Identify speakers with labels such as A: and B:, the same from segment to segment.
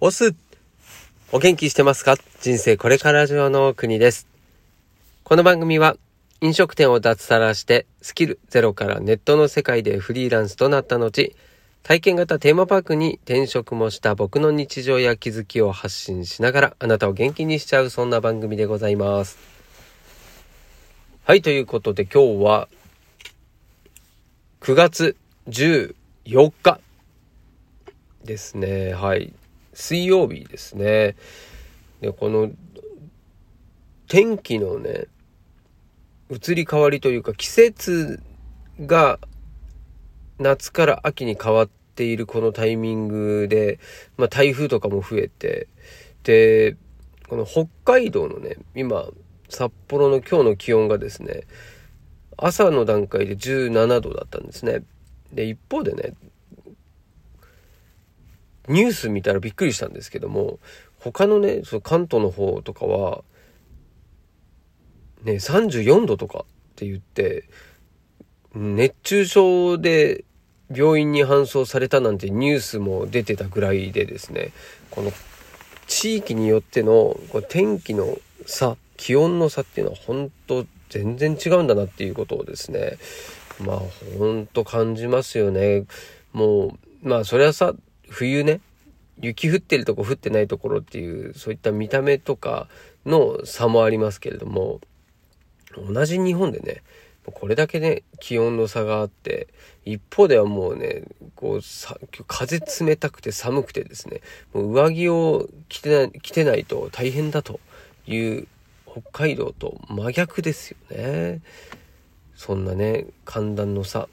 A: オスお元気してますか？人生これから上の国です。この番組は飲食店を脱サラしてスキルゼロからネットの世界でフリーランスとなった後、体験型テーマパークに転職もした僕の日常や気づきを発信しながらあなたを元気にしちゃうそんな番組でございます。はい、ということで今日は9月14日ですね。はい。水曜日ですね。で、この天気のね、移り変わりというか季節が夏から秋に変わっているこのタイミングで、まあ、台風とかも増えてでこの北海道のね今札幌の今日の気温がですね朝の段階で17度だったんですねで一方でねニュース見たらびっくりしたんですけども他のねその関東の方とかはね34度とかって言って熱中症で病院に搬送されたなんてニュースも出てたぐらいでですねこの地域によってのこ天気の差気温の差っていうのは本当全然違うんだなっていうことをですねまあ本当感じますよね。もうまあそれはさ冬ね雪降ってるとこ降ってないところっていうそういった見た目とかの差もありますけれども同じ日本でねこれだけね気温の差があって一方ではもうねこうさ風冷たくて寒くてですねもう上着を着てない着てないと大変だという北海道と真逆ですよね。そんなね寒暖の差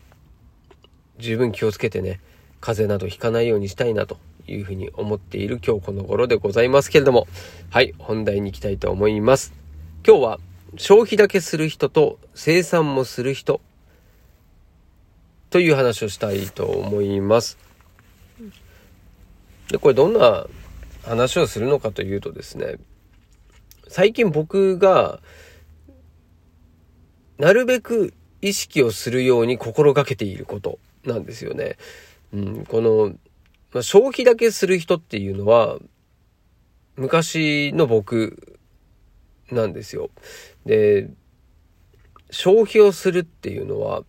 A: 十分気をつけてね風邪などひかないようにしたいなというふうに思っている今日この頃でございますけれどもはい本題に行きたいと思います今日は消費だけする人と生産もする人という話をしたいと思います。で、これどんな話をするのかというとですね、最近僕がなるべく意識をするように心がけていることなんですよね。うん、この、まあ、消費だけする人っていうのは昔の僕なんですよ。で、消費をするっていうのは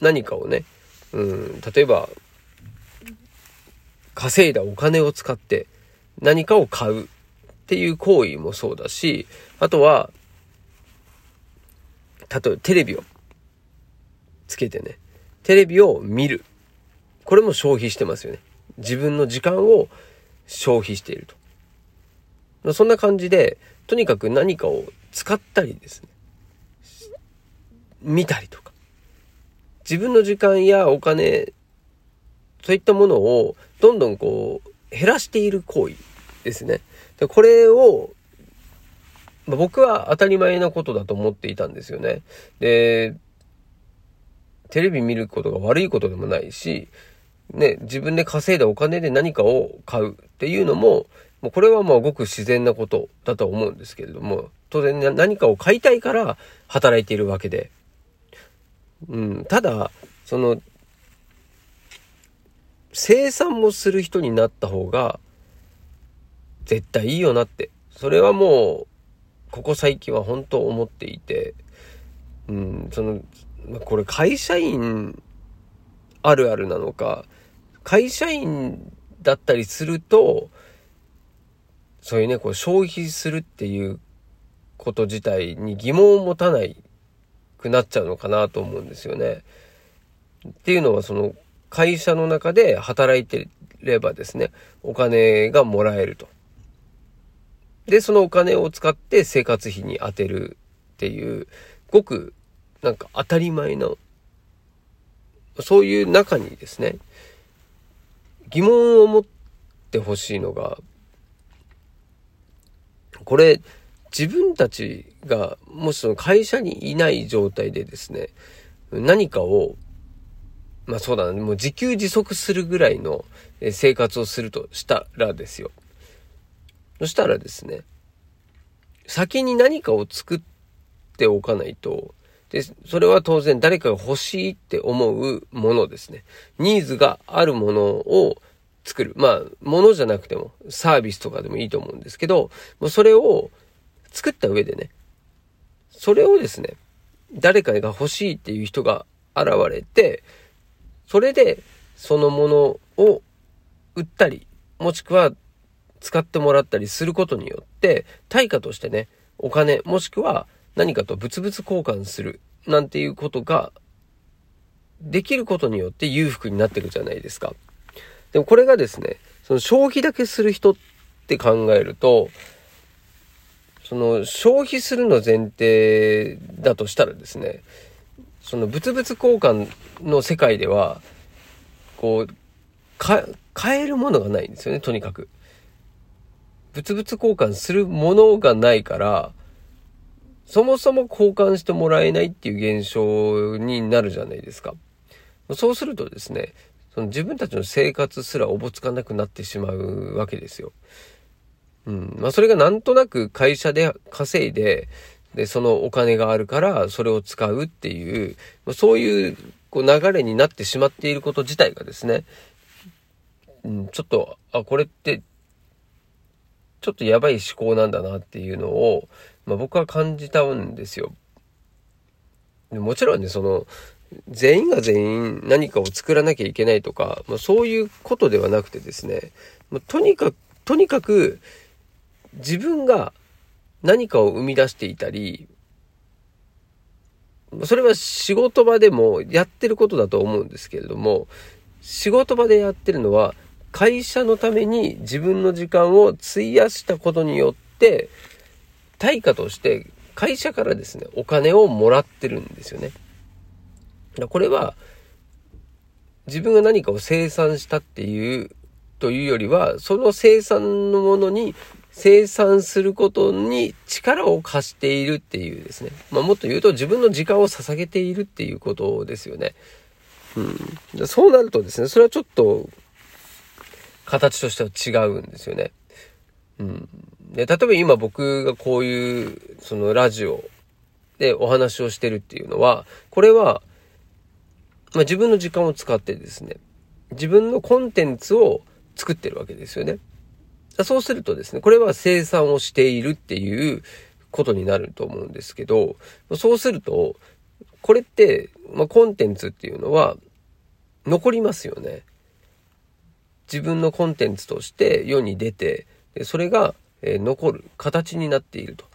A: 何かをね、うん、例えば、稼いだお金を使って何かを買うっていう行為もそうだし、あとは、例えばテレビをつけてね、テレビを見る。これも消費してますよね。自分の時間を消費していると。そんな感じで、とにかく何かを使ったりですね、見たりとか、自分の時間やお金、そういったものをどんどんこう減らしている行為ですね。でこれを、ま、僕は当たり前のことだと思っていたんですよね。で、テレビ見ることが悪いことでもないし、ね、自分で稼いだお金で何かを買うっていうのも、もうこれはまあごく自然なことだと思うんですけれども、当然何かを買いたいから働いているわけで、うん、ただ、その、生産もする人になった方が、絶対いいよなって。それはもう、ここ最近は本当思っていて、うん、その、これ会社員あるあるなのか、会社員だったりすると、そういうね、こう消費するっていうこと自体に疑問を持たないくなっちゃうのかなと思うんですよね。っていうのはその会社の中で働いてればですね、お金がもらえると。で、そのお金を使って生活費に充てるっていう、ごくなんか当たり前の、そういう中にですね、疑問を持ってほしいのが、これ、自分たちが、もしその会社にいない状態でですね、何かを、まあそうだね、もう自給自足するぐらいの生活をするとしたらですよ。そしたらですね、先に何かを作っておかないと、で、それは当然誰かが欲しいって思うものですね。ニーズがあるものを作る。まあ、ものじゃなくても、サービスとかでもいいと思うんですけど、もうそれを作った上でね、それをですね、誰かが欲しいっていう人が現れて、それでそのものを売ったり、もしくは使ってもらったりすることによって、対価としてね、お金、もしくは何かと物々交換する、なんていうことが、できることによって裕福になってるじゃないですか。でもこれがですね、その消費だけする人って考えると、その消費するの前提だとしたらですね、その物々交換の世界では、こう、か、買えるものがないんですよね、とにかく。物々交換するものがないから、そもそも交換してもらえないっていう現象になるじゃないですか。そうするとですね、その自分たちの生活すらおぼつかなくなってしまうわけですよ。うん。まあそれがなんとなく会社で稼いで、で、そのお金があるからそれを使うっていう、そういうこう流れになってしまっていること自体がですね、うん、ちょっと、あ、これって、ちょっとやばい思考なんだなっていうのを、まあ、僕は感じたんですよ。もちろんね、その、全員が全員何かを作らなきゃいけないとか、まあ、そういうことではなくてですね、まあ、とにかく、とにかく自分が何かを生み出していたり、それは仕事場でもやってることだと思うんですけれども、仕事場でやってるのは会社のために自分の時間を費やしたことによって、対価として会社からですね、お金をもらってるんですよね。これは、自分が何かを生産したっていうというよりは、その生産のものに生産することに力を貸しているっていうですね。まあ、もっと言うと自分の時間を捧げているっていうことですよね。うん。そうなるとですね、それはちょっと形としては違うんですよね。うん。で、例えば今僕がこういうそのラジオでお話をしてるっていうのは、これはまあ、自分の時間を使ってですね、自分のコンテンツを作ってるわけですよね。そうするとですね、これは生産をしているっていうことになると思うんですけど、そうすると、これって、まあ、コンテンツっていうのは残りますよね。自分のコンテンツとして世に出て、それが、え残る形になっていると。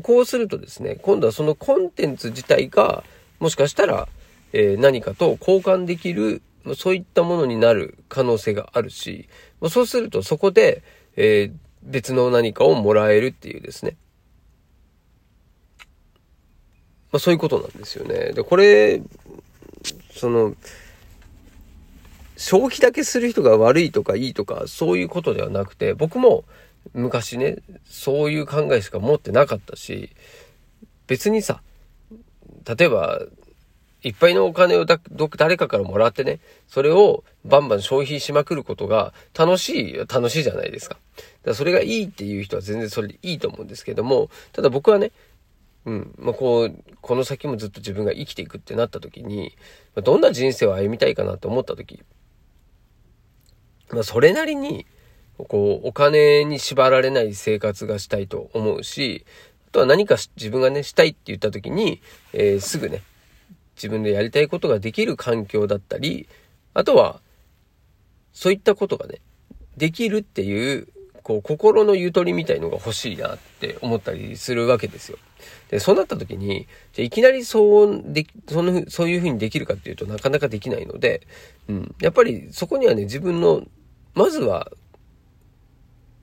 A: こうするとですね、今度はそのコンテンツ自体が、もしかしたら、え、何かと交換できる、そういったものになる可能性があるし、そうするとそこで、え、別の何かをもらえるっていうですね。まあ、そういうことなんですよね。で、これ、その、消費だけする人が悪いとかいいとか、そういうことではなくて、僕も昔ね、そういう考えしか持ってなかったし、別にさ、例えば、いっぱいのお金をだ誰かからもらってね、それをバンバン消費しまくることが楽しい、楽しいじゃないですか。だからそれがいいっていう人は全然それでいいと思うんですけども、ただ僕はね、うん、まあ、こう、この先もずっと自分が生きていくってなった時に、どんな人生を歩みたいかなと思った時、まあ、それなりに、こう、お金に縛られない生活がしたいと思うし、あとは何か自分がね、したいって言った時に、えー、すぐね、自分でやりたいことができる環境だったり、あとは、そういったことがね、できるっていう、こう、心のゆとりみたいのが欲しいなって思ったりするわけですよ。で、そうなった時に、じゃいきなりそうで、その、そういう風にできるかっていうとなかなかできないので、うん。やっぱりそこにはね、自分の、まずは、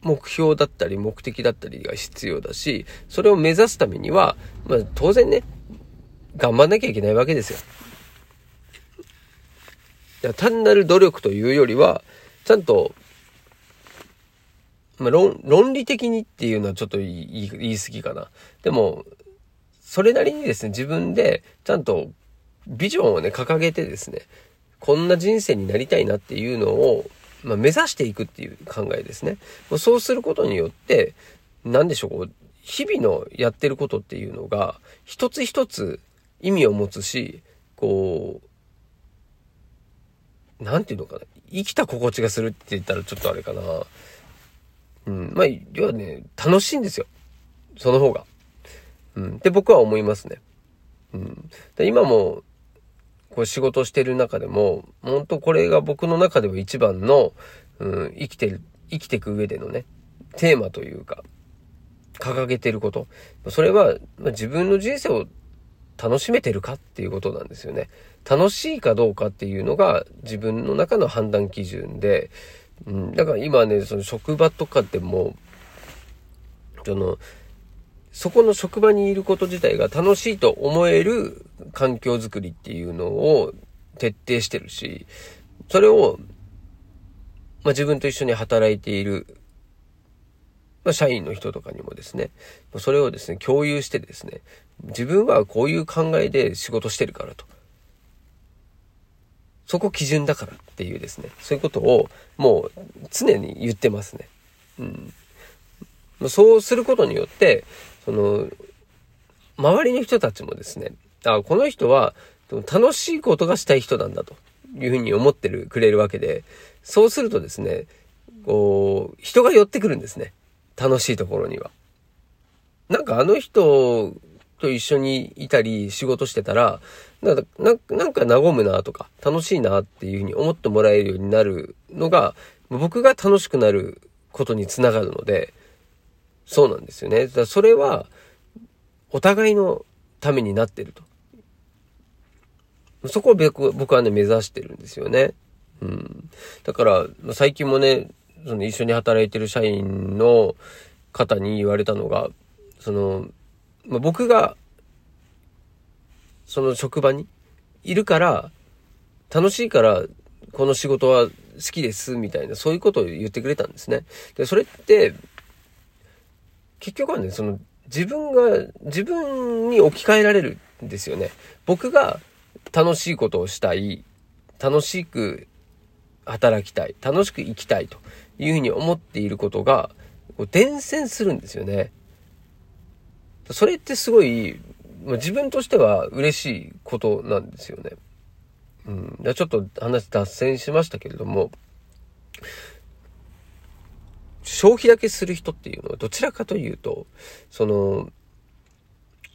A: 目標だったり目的だったりが必要だし、それを目指すためには、まあ当然ね、頑張んなきゃいけないわけですよ。単なる努力というよりは、ちゃんと、まあ、論、論理的にっていうのはちょっと言い言い過ぎかな。でも、それなりにですね、自分でちゃんとビジョンをね、掲げてですね、こんな人生になりたいなっていうのを、まあ、目指していくっていう考えですね。そうすることによって、何でしょう、こう、日々のやってることっていうのが、一つ一つ意味を持つし、こう、なんていうのかな。生きた心地がするって言ったらちょっとあれかな。うん。まあ、要はね、楽しいんですよ。その方が。うん。って僕は思いますね。うん。で今も、こう仕事してる中でも、本当これが僕の中では一番の、うん、生きてる、生きていく上でのね、テーマというか、掲げてること。それは、ま、自分の人生を楽しめてるかっていうことなんですよね。楽しいかどうかっていうのが自分の中の判断基準で、うん、だから今ね、その職場とかでも、その、そこの職場にいること自体が楽しいと思える環境づくりっていうのを徹底してるし、それを、まあ、自分と一緒に働いている、まあ、社員の人とかにもですね、それをですね、共有してですね、自分はこういう考えで仕事してるからと。そこ基準だからっていうですね、そういうことをもう常に言ってますね。うん。そうすることによって、その、周りの人たちもですね、あ、この人は楽しいことがしたい人なんだというふうに思ってる、くれるわけで、そうするとですね、こう、人が寄ってくるんですね。楽しいところには。なんかあの人と一緒にいたり仕事してたら、なんか、なんか和むなとか、楽しいなっていうふうに思ってもらえるようになるのが、僕が楽しくなることにつながるので、そうなんですよね。だそれは、お互いのためになってると。そこを僕僕はね、目指してるんですよね。うん。だから、最近もね、その一緒に働いてる社員の方に言われたのが、その、まあ、僕がその職場にいるから、楽しいから、この仕事は好きです、みたいな、そういうことを言ってくれたんですね。で、それって、結局はね、その、自分が、自分に置き換えられるんですよね。僕が楽しいことをしたい、楽しく働きたい、楽しく生きたいというふうに思っていることが、伝染するんですよね。それってすごいま、自分としては嬉しいことなんですよね。うん。ちょっと話脱線しましたけれども、消費だけする人っていうのはどちらかというと、その、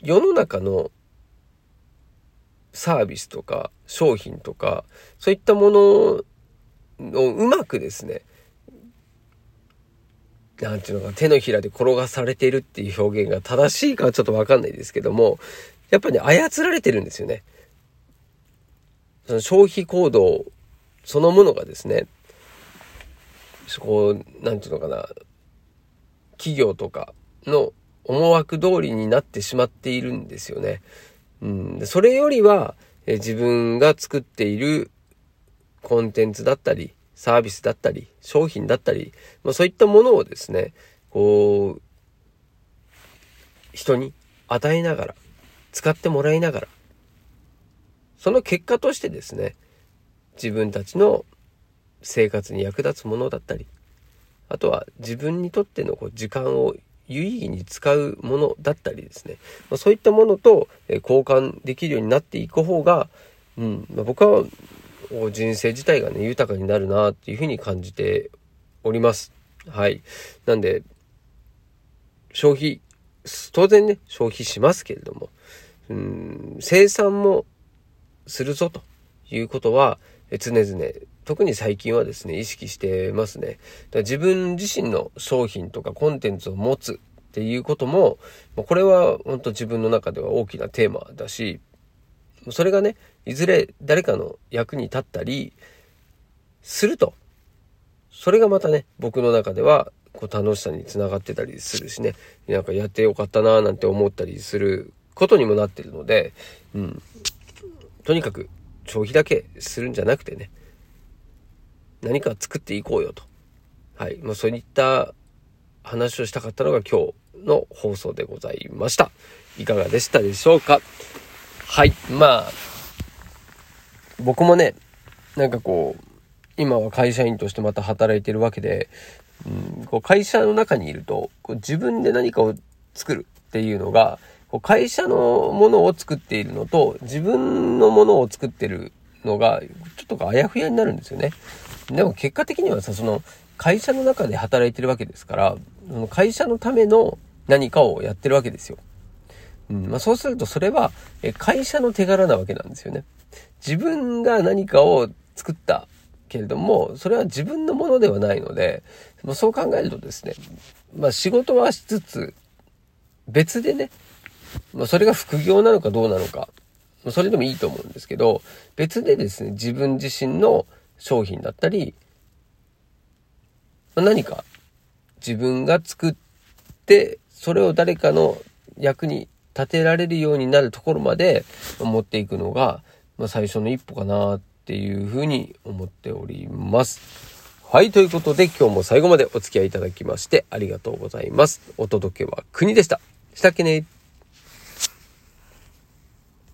A: 世の中のサービスとか商品とか、そういったものをうまくですね、なんていうのか、手のひらで転がされているっていう表現が正しいかはちょっとわかんないですけども、やっぱり、ね、操られてるんですよね。その消費行動そのものがですね、そこ、なんていうのかな、企業とかの思惑通りになってしまっているんですよね。うん、それよりは、え自分が作っているコンテンツだったり、サービスだったり、商品だったり、まあ、そういったものをですね、こう、人に与えながら、使ってもらいながら、その結果としてですね、自分たちの生活に役立つものだったり、あとは自分にとってのこう時間を有意義に使うものだったりですね、まあ、そういったものと交換できるようになっていく方が、うんまあ、僕は人生自体がね、豊かになるなっていうふうに感じております。はい。なんで、消費、当然ね、消費しますけれども、うん、生産もするぞということは、常々、特に最近はですね、意識してますね。だ自分自身の商品とかコンテンツを持つっていうことも、これは本当自分の中では大きなテーマだし、それがね、いずれ誰かの役に立ったりすると、それがまたね、僕の中ではこう楽しさにつながってたりするしね、なんかやってよかったなーなんて思ったりすることにもなってるので、うん。とにかく消費だけするんじゃなくてね、何か作っていこうよと。はい。まあそういった話をしたかったのが今日の放送でございました。いかがでしたでしょうか？はい。まあ、僕もね、なんかこう、今は会社員としてまた働いてるわけで、うん、こう会社の中にいると、こう自分で何かを作るっていうのが、こう会社のものを作っているのと、自分のものを作ってるのが、ちょっとあやふやになるんですよね。でも結果的にはさ、その、会社の中で働いてるわけですから、その会社のための何かをやってるわけですよ。うんまあ、そうするとそれは会社の手柄なわけなんですよね。自分が何かを作ったけれども、それは自分のものではないので、まあ、そう考えるとですね、まあ仕事はしつつ、別でね、まあ、それが副業なのかどうなのか、それでもいいと思うんですけど、別でですね、自分自身の商品だったり、ま、何か自分が作って、それを誰かの役に立てられるようになるところまで持っていくのが、ま、最初の一歩かなっていうふうに思っております。はい。ということで今日も最後までお付き合いいただきましてありがとうございます。お届けは国でした。したっけね